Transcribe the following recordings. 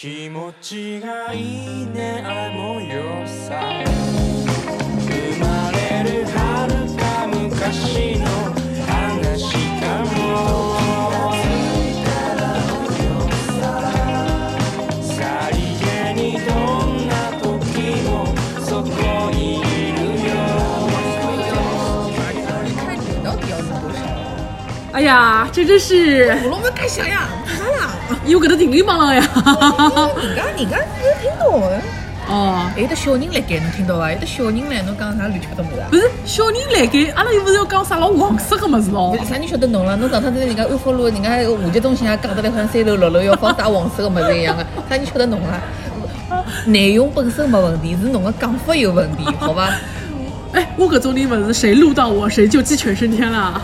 気持ちがいいねあの夜さ生まれる遥か昔の話かもさりげにどんな時もそこにいるよ？哎呀，这真是我拢没看想呀？有搿搭定力帮了呀！人家人家有听到的，哦，还有得小人来盖，侬听到伐？有得小人来，侬讲啥乱七八糟物事啊不？是小人来盖，阿拉又不是要讲啥老黄色个物事咯？啥人晓得侬了？侬上趟在人家安福路，人家户籍中心也讲得来，好像三楼六楼要放啥黄色个物事一样的，啥人晓得侬啊？内容本身没问题，是侬个讲法有问题，好吧？哎，我搿种人物事，谁录到我，谁就鸡犬升天了。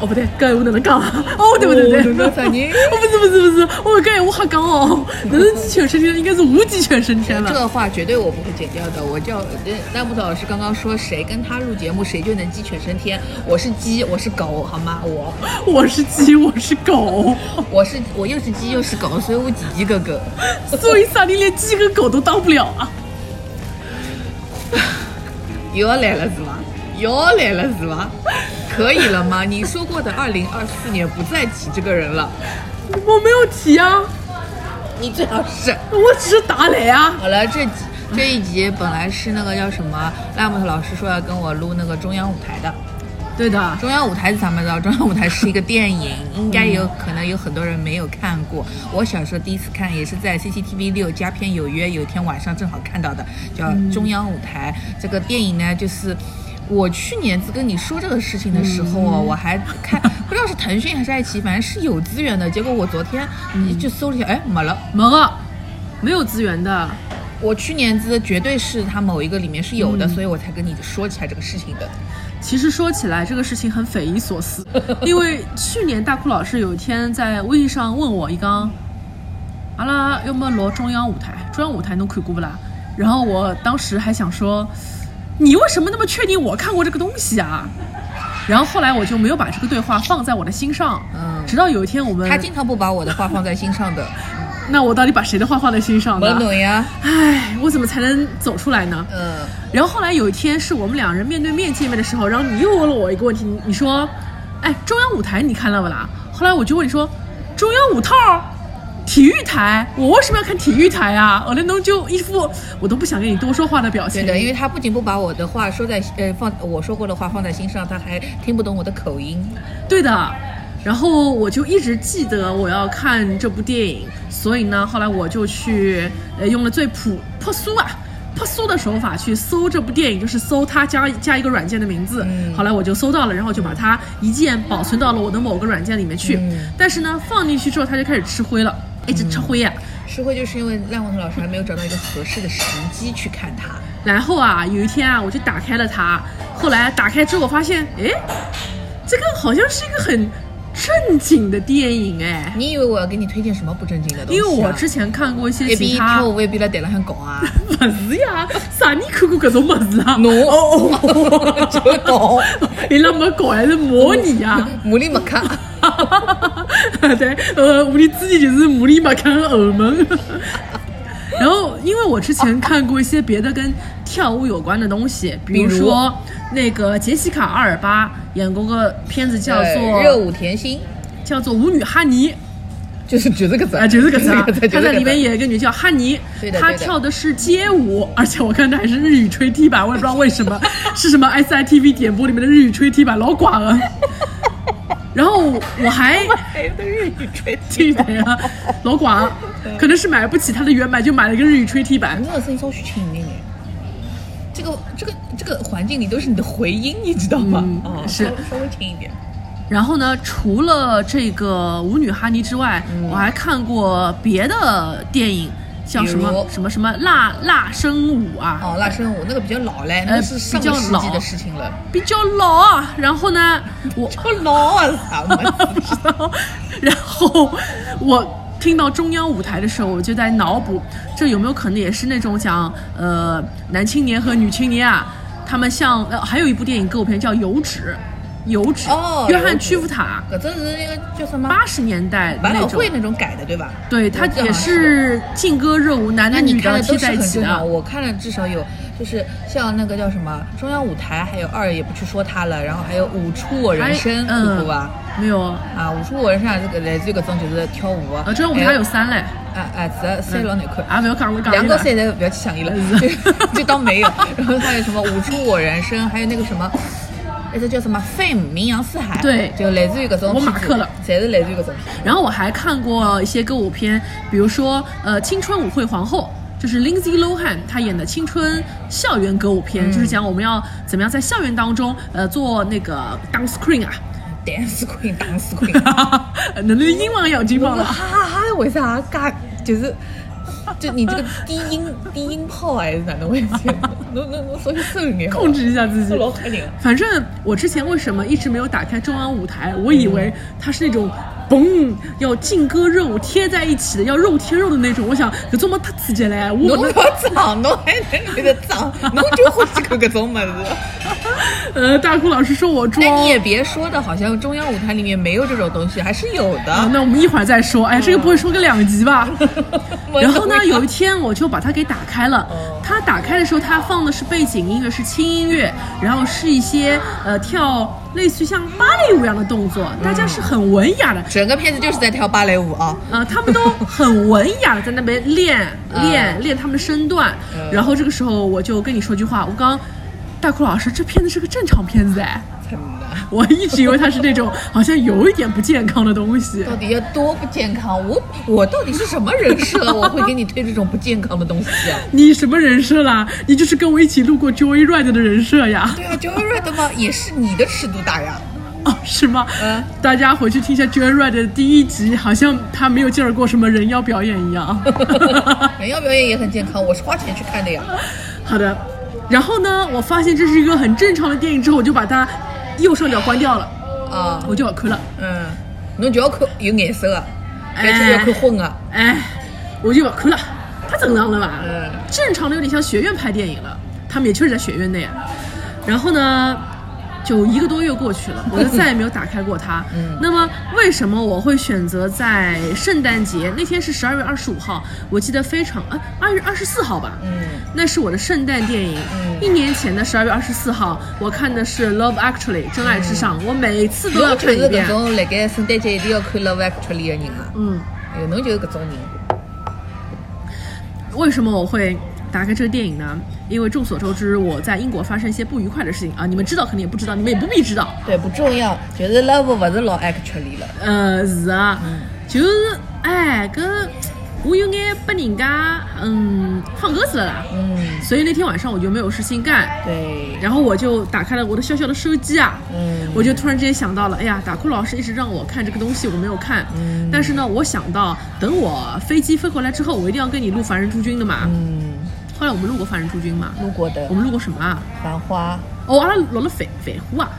哦，不对，搿闲话哪能讲啊？哦，对不对对？哦侬讲啥人哦，不是不是不是，我搿闲话瞎讲哦，哪是鸡犬升天？应该是无鸡犬升天了。这个话绝对我不会剪掉的。我叫呃赖木头老师刚刚说，谁跟他录节目，谁就能鸡犬升天。我是鸡，我是狗，好吗？我 我是鸡，我是狗，我是我又是鸡又是狗，所以我鸡鸡哥哥。所以啥你连鸡跟狗都当不了啊？又要来了是吧？又要来了是吧？可以了吗？你说过的二零二四年不再提这个人了，我没有提啊，你最好是。我只是打雷啊。好了，这集这一集本来是那个叫什么赖木头老师说要跟我录那个中央舞台的。对的，中央舞台是啥么子啊？中央舞台是一个电影，应该有可能有很多人没有看过。我小时候第一次看也是在 CCTV 六加片有约，有一天晚上正好看到的，叫《中央舞台》。这个电影呢，就是我去年子跟你说这个事情的时候哦，我还看不知道是腾讯还是爱奇艺，反正是有资源的。结果我昨天就搜了一下，哎，没了。没了，没有资源的。我去年子绝对是它某一个里面是有的，所以我才跟你说起来这个事情的。其实说起来，这个事情很匪夷所思，因为去年大哭老师有一天在微信上问我一刚，阿拉要么录中央舞台，中央舞台侬看过不啦？然后我当时还想说，你为什么那么确定我看过这个东西啊？然后后来我就没有把这个对话放在我的心上，嗯直到有一天我们他，经常不把我的话放在心上的，那我到底把谁的话放在心上我呢？懂呀。唉，我怎么才能走出来呢？嗯。然后后来有一天是我们两人面对面见面的时候，然后你又问了我一个问题，你你说，哎，中央舞台你看了不啦？后来我就问你说，中央五套，体育台，我为什么要看体育台啊？后来侬就一副我都不想跟你多说话的表情。对的，因为他不仅不把我的话说在呃放我说过的话放在心上，他还听不懂我的口音。对的。然后我就一直记得我要看这部电影，所以呢，后来我就去呃用了最朴朴素啊。朴素的手法去搜这部电影，就是搜它加加一个软件的名字。嗯后来我就搜到了，然后就把它一键保存到了我的某个软件里面去。嗯但是呢，放进去之后它就开始吃灰了，一直吃灰呀、吃灰就是因为赖文腾老师还没有找到一个合适的时机去看它。然后啊，有一天啊，我就打开了它，后来打开之后我发现，哎，这个好像是一个很正经的电影哎。你以为我要给你推荐什么不正经的东西、啊？因为我之前看过一些其他跳，舞一边来台浪向搞啊。不是呀，啥你看过搿种物事啊？侬哦哦，就搞，伊拉没搞还是模拟啊？模拟没看。对，呃，我的自己就是穆里马看耳门。然后，因为我之前看过一些别的跟跳舞有关的东西，比如说那个杰西卡·阿尔巴演过个片子叫做热舞甜心，叫做《舞女哈尼》，就是就这个字。啊，就这个字 她在里面演一个女叫哈尼她跳的是街舞，而且我看她还是日语吹踢版，我也不知道为什么，是什么 SITV 点播里面的日语吹踢版，老寡了。然后我还还有的日语吹记得呀，老广，可能是买不起它的原版，就买了一个日语吹 T 版你。这个声音稍许轻一点点。这个这个这个环境里都是你的回音，你知道吗？嗯哦是稍微稍微轻一点。然后呢，除了这个舞女哈尼之外，我还看过别的电影，像什么什么什么辣辣生舞啊，哦，辣生舞那个比较老嘞，呃那是上比较老个世纪的事情了。比较老啊。然后呢，我好老啊，啥么子？然后，然后我听到中央舞台的时候，我就在脑补，这有没有可能也是那种讲呃男青年和女青年啊，他们像呃还有一部电影歌舞片叫《油脂》，油脂，哦约翰屈服塔，搿只是那个叫什么八十年代百。老汇那种改的，对吧？对，它也是劲歌热舞，男的女那你看的的贴都在一起的，。我看了至少有，就是像那个叫什么中央舞台，还有二也不去说它了，然后还有舞出我人生，还看过吧？没有，啊，舞出我人生也是个来自于搿种就是跳舞啊，呃，中央舞台有三嘞，哎哎，这三老难看。啊，不要讲了，讲两个了。赛的不要去想伊了，就就当没有。然后还有什么舞出我人生，还有那个什么，那个叫什么？Fame 名扬四海，对。就来自于搿种我马克了，侪是来自于搿种片。然后我还看过一些歌舞片，比如说呃《青春舞会皇后》，就是 Lindsay Lohan 她演的青春校园歌舞片，就是讲我们要怎么样在校园当中呃做那个 dance queen 啊，dance queen dance queen，能能英文要金我棒了。哈哈哈，为啥？嘎就是？就你这个低音低音炮还是哪能回事？侬侬侬稍微收一点，控制一下自己。反正我之前为什么一直没有打开中央舞台？我以为它是那种嘣要劲歌热舞贴在一起的，要肉贴肉的那种。我想搿种么太刺激嘞！我侬能要装，侬还能觉得装，侬就欢喜看搿种物事。呃，大哭老师说我装。但你也别说的，好像中央舞台里面没有这种东西，还是有的。啊，那我们一会儿再说。哎，这个不会说个两集吧？然后呢，有一天我就把它给打开了。它打开的时候，它放的是背景音乐，是轻音乐，然后是一些呃跳类似于像芭蕾舞一样的动作，大家是很文雅的。整个片子就是在跳芭蕾舞啊。呃，他们都很文雅的在那边练练练他们的身段。然后这个时候我就跟你说句话，我刚刚大哭老师，这片子是个正常片子哎。真的，我一直以为它是那种好像有一点不健康的东西。到底要多不健康？我我到底是什么人设？我会给你推这种不健康的东西啊？你什么人设啦？你就是跟我一起录过 Joyride 的人设呀？对啊，Joyride 嘛，也是你的尺度大呀。哦，是吗？嗯大家回去听一下 Joyride 的第一集，好像他没有介绍过什么人妖表演一样。人妖表演也很健康，我是花钱去看的呀。好的，然后呢，我发现这是一个很正常的电影之后，我就把它右上角关掉了，啊，我就要看了。嗯，侬就要看有颜色的，哎还是要看混的。哎，我就要看了，太正常了吧？嗯正常的有点像学院拍电影了，他们也确实在学院内。然后呢，就一个多月过去了，我就再也没有打开过它。嗯那么为什么我会选择在圣诞节那天是十二月二十五号？我记得非常啊，二月二十四号吧。嗯那是我的圣诞电影。嗯一年前的十二月二十四号，我看的是《Love Actually》真爱至上，我每次都要侬就是看一遍搿。种辣盖圣诞节一定要看 Love Actually 的人啊。嗯。哎呦，侬就是搿种人。为什么我会打开这个电影呢？因为众所周知，我在英国发生一些不愉快的事情啊，你们知道肯定也不知道，你们也不必知道。对，不重要，就是 Love 不是老 Actually 了。呃，是啊，就是哎，搿我有眼被人家嗯放鸽子了啦，嗯，所以那天晚上我就没有事情干，对，然后我就打开了我的小小的手机啊，嗯我就突然之间想到了，哎呀，打酷老师一直让我看这个东西，我没有看，嗯但是呢，我想到等我飞机飞回来之后，我一定要跟你录《凡人诸君》的嘛。嗯，后来我们录过《凡人诸君》嘛，路过的我们录过什么啊？繁花，哦，阿拉录了飞飞狐啊。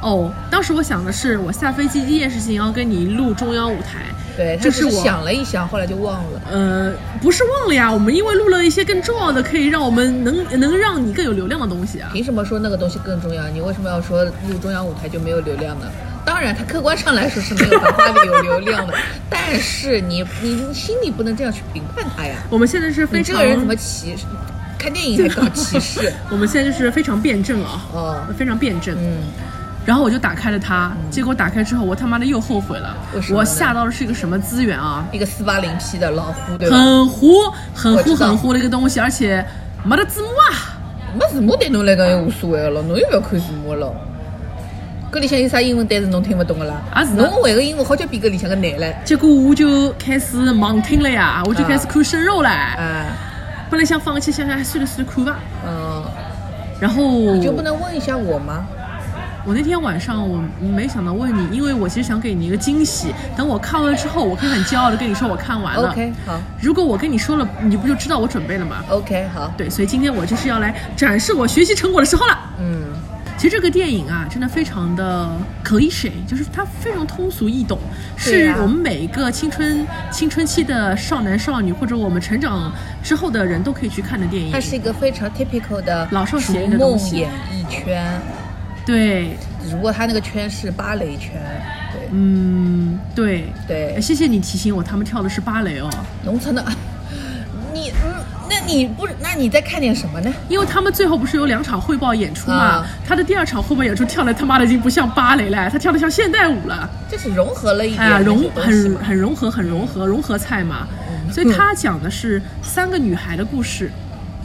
哦，当时我想的是，我下飞机第一件事情要跟你录中央舞台。对，就是这是我想了一想，后来就忘了。呃，不是忘了呀，我们因为录了一些更重要的，可以让我们能能让你更有流量的东西啊。凭什么说那个东西更重要？你为什么要说录中央舞台就没有流量呢？当然，它客观上来说是没有繁花里有流量的，但是你你你心里不能这样去评判它呀。我们现在是非常，你这个人怎么歧视？看电影还搞歧视？我们现在就是非常辩证啊，哦，非常辩证。嗯，然后我就打开了它，结果打开之后，我他妈的又后悔了我下到的是一个什么资源啊？一个四八零 P 的老糊，对吧？很糊、很糊、很糊的一个东西，而且没得字幕啊。没字幕对侬来讲也无所谓个咯，侬又不要看字幕了。搿里向有啥英文单词侬听不懂个啦？啊是侬会个英文好叫比搿里向个难唻。结果我就开始盲听了呀，我就开始看生肉了。啊，本来想放弃，想想哎算了算了看吧。嗯，然后你就不能问一下我吗？我那天晚上我没想到问你，因为我其实想给你一个惊喜。等我看完了之后，我可以很骄傲的跟你说我看完了。OK，好如果我跟你说了，你不就知道我准备了吗？，OK，好，对，所以今天我就是要来展示我学习成果的时候了。嗯，其实这个电影啊，真的非常的 cliche，就是它非常通俗易懂，是我们每一个青春青春期的少男少女，或者我们成长之后的人都可以去看的电影。它是一个非常 typical 的老少逐咸宜的东梦西演艺圈，对，只不过他那个圈是芭蕾圈。对。嗯，对。对。哎，谢谢你提醒我，他们跳的是芭蕾哦，农村的，你不是？那你在看点什么呢？因为他们最后不是有两场汇报演出嘛，啊他的第二场汇报演出跳的他妈的已经不像芭蕾了，他跳的像现代舞了。就是融合了一点哎，融很很融合，很融合，融合菜嘛。所以他讲的是三个女孩的故事。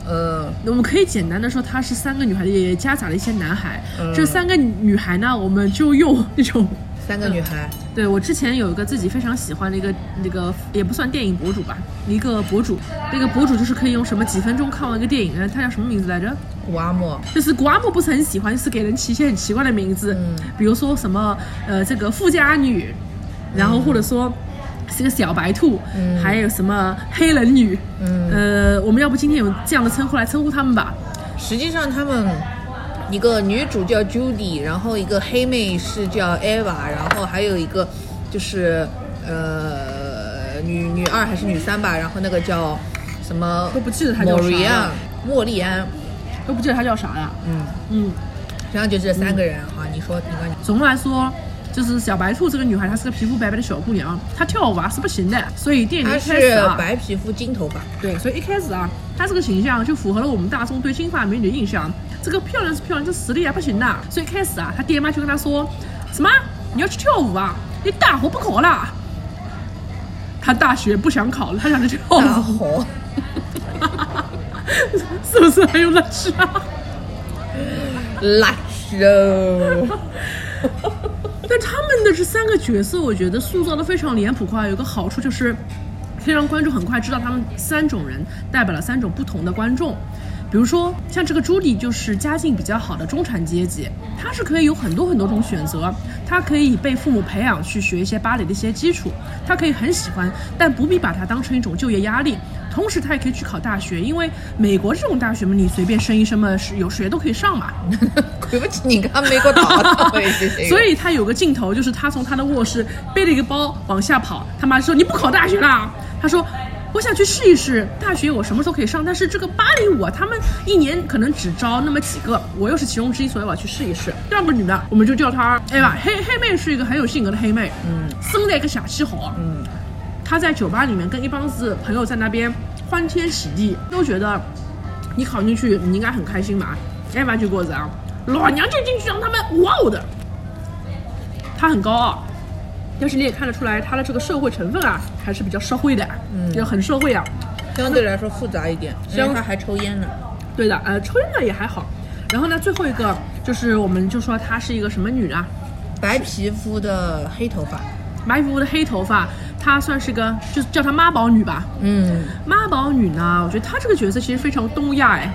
呃，我们可以简单的说，她是三个女孩，也夹杂了一些男孩。嗯这三个女孩呢，我们就用那种。三个女孩，对我之前有一个自己非常喜欢的一个那个也不算电影博主吧，一个博主，那个博主就是可以用什么几分钟看完一个电影呢？他叫什么名字来着？古阿莫，就是古阿莫不是很喜欢，就是给人起一些很奇怪的名字，嗯比如说什么呃这个富家女，然后或者说是个小白兔，嗯还有什么黑人女，嗯呃，我们要不今天有这样的称呼来称呼他们吧？实际上他们一个女主叫 Judy，然后一个黑妹是叫 Eva，然后还有一个就是呃女女二还是女三吧，然后那个叫什么都不记得她叫啥了 Moria 莫莉安，都不记得她叫啥呀？嗯，嗯，然后就这三个人哈，你说你说你总的来说。就是小白兔这个女孩，她是个皮肤白白的小姑娘，她跳舞啊是不行的，所以电影她一开始是啊，白皮肤金头发，对，所以一开始啊，她这个形象就符合了我们大众对金发美女的印象。这个漂亮是漂亮，这实力还不行的。所以一开始啊，他爹妈就跟他说，什么你要去跳舞啊？你大活不考了？他大学不想考了，他想去跳舞大舞，火，是不是很有乐趣啊？辣肉，但他们的这三个角色，我觉得塑造的非常脸谱化，有个好处就是，可以让观众很快知道他们三种人代表了三种不同的观众。比如说，像这个朱迪就是家境比较好的中产阶级，他是可以有很多很多种选择，他可以被父母培养去学一些芭蕾的一些基础，他可以很喜欢，但不必把它当成一种就业压力。同时，他也可以去考大学，因为美国这种大学嘛，你随便升一升嘛，是有谁都可以上嘛。对不起，你看美国岛的，所以他有个镜头，就是他从他的卧室背了一个包往下跑，他妈说你不考大学啦？他说我想去试一试大学，我什么时候可以上？但是这个芭蕾舞啊，他们一年可能只招那么几个，我又是其中之一，所以我要去试一试。第二个女的，我们就叫她哎吧，黑黑妹是一个很有性格的黑妹，嗯生在一个小气好，嗯，她在酒吧里面跟一帮子朋友在那边欢天喜地，都觉得你考进去你应该很开心嘛。艾娃就给我讲，老娘就进去让他们哇哦的。她很高傲，但是你也看得出来她的这个社会成分啊，还是比较社会的，嗯就很社会啊。相对来说复杂一点，因相为他还抽烟呢。对的，呃，抽烟呢也还好。然后呢，最后一个就是我们就说她是一个什么女啊？白皮肤的黑头发，白皮肤的黑头发，她算是个，就叫她妈宝女吧。嗯，妈宝女呢，我觉得她这个角色其实非常东亚哎。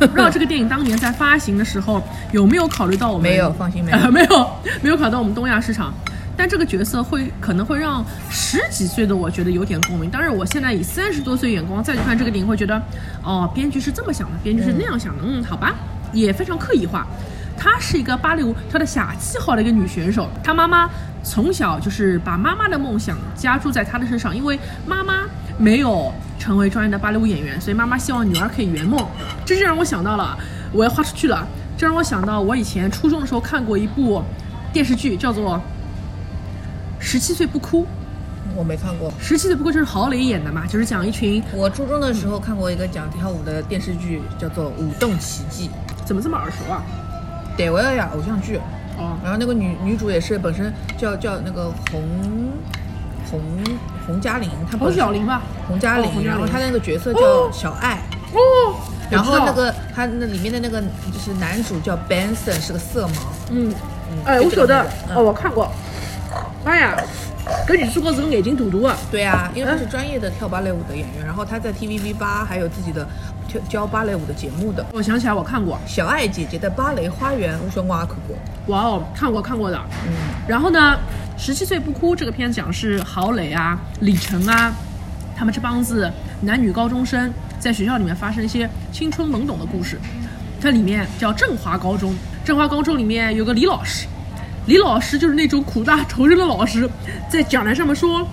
不知道这个电影当年在发行的时候有没有考虑到我们？没有放心没有呃，没有，没有考虑到我们东亚市场。但这个角色会可能会让十几岁的我觉得有点共鸣。当然，我现在以三十多岁眼光再去看这个电影，会觉得，哦，编剧是这么想的，编剧是那样想的，嗯，好吧，也非常刻意化。她是一个芭蕾舞跳的下七号的一个女选手，她妈妈从小就是把妈妈的梦想加注在她的身上，因为妈妈没有成为专业的芭蕾舞演员，所以妈妈希望女儿可以圆梦。这就让我想到了，我要花出去了。这让我想到我以前初中的时候看过一部电视剧，叫做《十七岁不哭》。我没看过。十七岁不哭就是郝蕾演的嘛，就是讲一群我初中的时候看过一个讲跳舞的电视剧，叫做《舞动奇迹怎么这么耳熟啊？》，对，我要呀，偶像剧。哦，然后那个女女主也是本身叫叫那个洪洪洪嘉玲，她侯本身小玲吧？洪嘉玲，然后她那个角色哦叫小爱，哦，然后那个她那里面的那个就是男主叫 Benson，是个色盲。嗯，嗯哎，就我晓得哦，我看过。妈呀，跟你说过是个眼睛大大的。对啊，因为他是专业的跳芭蕾舞的演员，然后他在 TVB 八还有自己的跳教芭蕾舞的节目的。我想起来，我看过。小爱姐姐的芭蕾花园，我说我也看过。哇哦，看过看过的。嗯，然后呢，《十七岁不哭》这个片子讲是郝蕾啊、李晨啊，他们这帮子男女高中生在学校里面发生一些青春懵懂的故事。它里面叫振华高中，振华高中里面有个李老师，李老师就是那种苦大仇深的老师，在讲台上面说，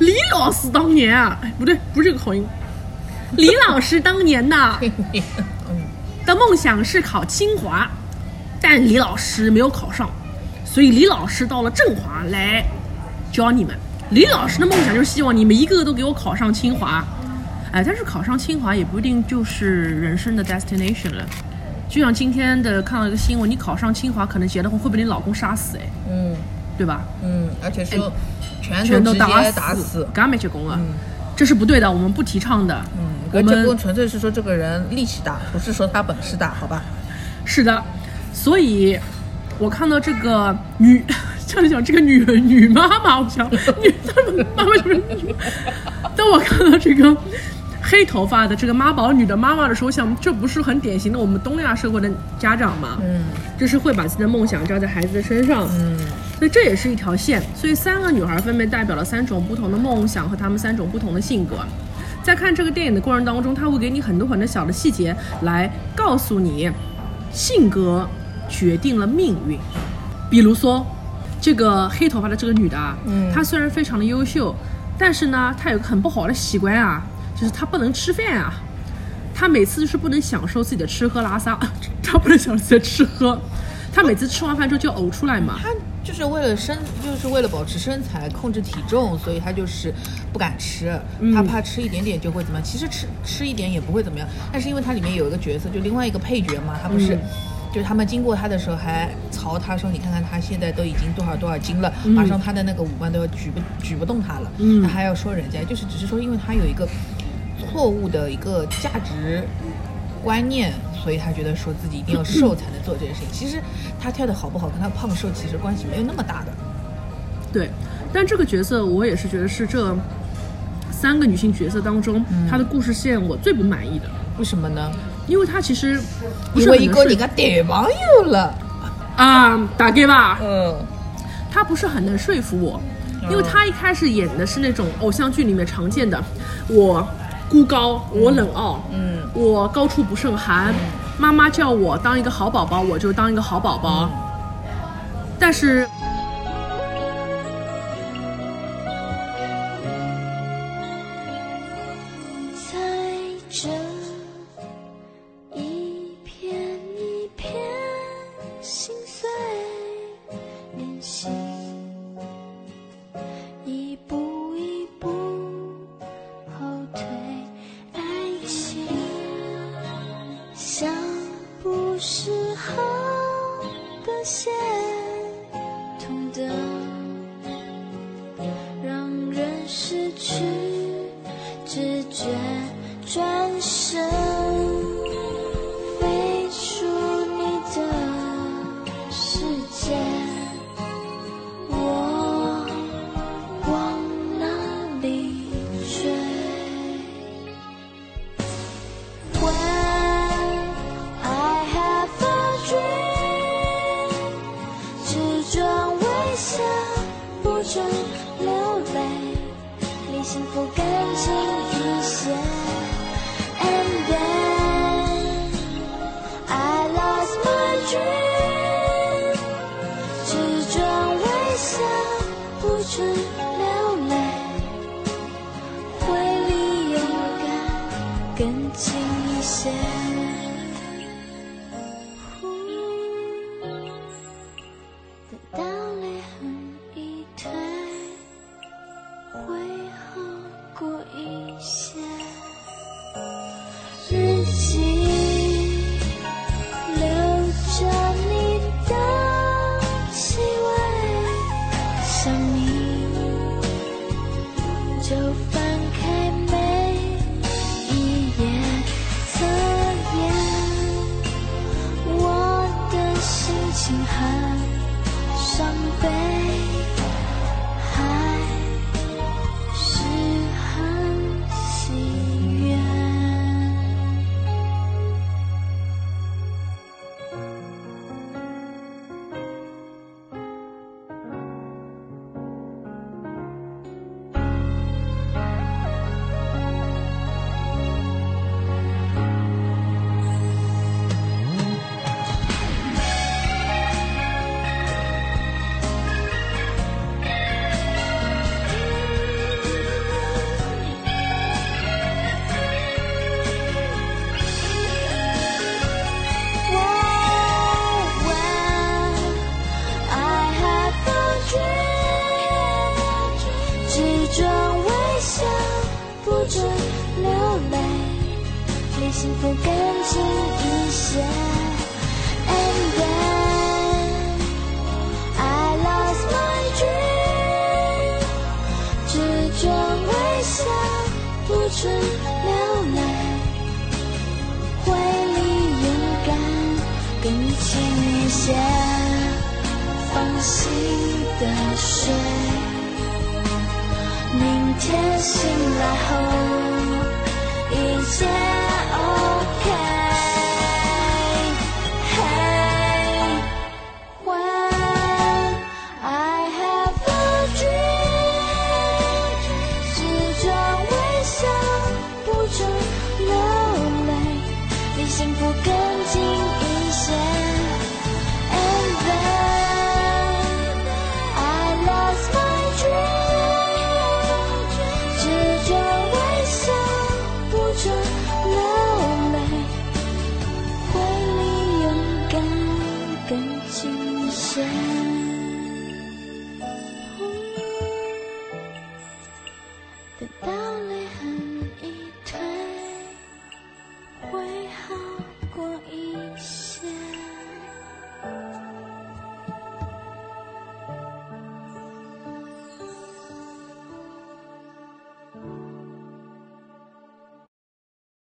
李老师当年啊，哎不对，不是这个口音，李老师当年呐嗯，的梦想是考清华。但李老师没有考上，所以李老师到了振华来教你们。李老师的梦想就是希望你们一个个都给我考上清华。哎，但是考上清华也不一定就是人生的 destination 了。就像今天的看到一个新闻，你考上清华可能结了婚会被你老公杀死，哎，嗯对吧？嗯，而且说全全都打打死。干没结婚啊，这是不对的，我们不提倡的。嗯，我们纯粹是说这个人力气大，不是说他本事大，好吧？是的，所以我看到这个女，这样讲这个女女妈妈，我想女妈妈就是女。当我看到这个黑头发的这个妈宝女的妈妈的时候，想这不是很典型的我们东亚社会的家长吗？嗯就是会把自己的梦想加在孩子的身上。嗯所以这也是一条线。所以三个女孩分别代表了三种不同的梦想和她们三种不同的性格。在看这个电影的过程当中，他会给你很多很多小的细节来告诉你，性格决定了命运。比如说，这个黑头发的这个女的啊，嗯她虽然非常的优秀，但是呢，她有个很不好的习惯啊，就是他不能吃饭啊。他每次就是不能享受自己的吃喝拉撒，他不能享受自己的吃喝，他每次吃完饭之后就呕出来嘛。他就是为了身，就是为了保持身材、控制体重，所以他就是不敢吃，嗯他怕吃一点点就会怎么样。其实吃吃一点也不会怎么样，但是因为他里面有一个角色，就另外一个配角嘛，他不是。嗯就是他们经过他的时候还嘲他说：“你看看他现在都已经多少多少斤了，嗯马上他的那个五官都要举不举不动他了。”嗯他还要说人家，就是只是说因为他有一个错误的一个价值观念，所以他觉得说自己一定要瘦才能做这件事情。其实他跳的好不好跟他胖瘦其实关系没有那么大的。对，但这个角色我也是觉得是这三个女性角色当中，她的故事线我最不满意的，为什么呢？因为她其实不因是一个你个男朋友了。啊，大概吧，嗯她不是很能说服我，因为她一开始演的是那种偶像剧里面常见的，我孤高，我冷傲，嗯。我高处不胜寒，妈妈叫我当一个好宝宝，我就当一个好宝宝，但是。是不准流泪。离幸福更近一些。直流泪，回忆勇敢更轻一些，放心的睡。明天醒来后，一切。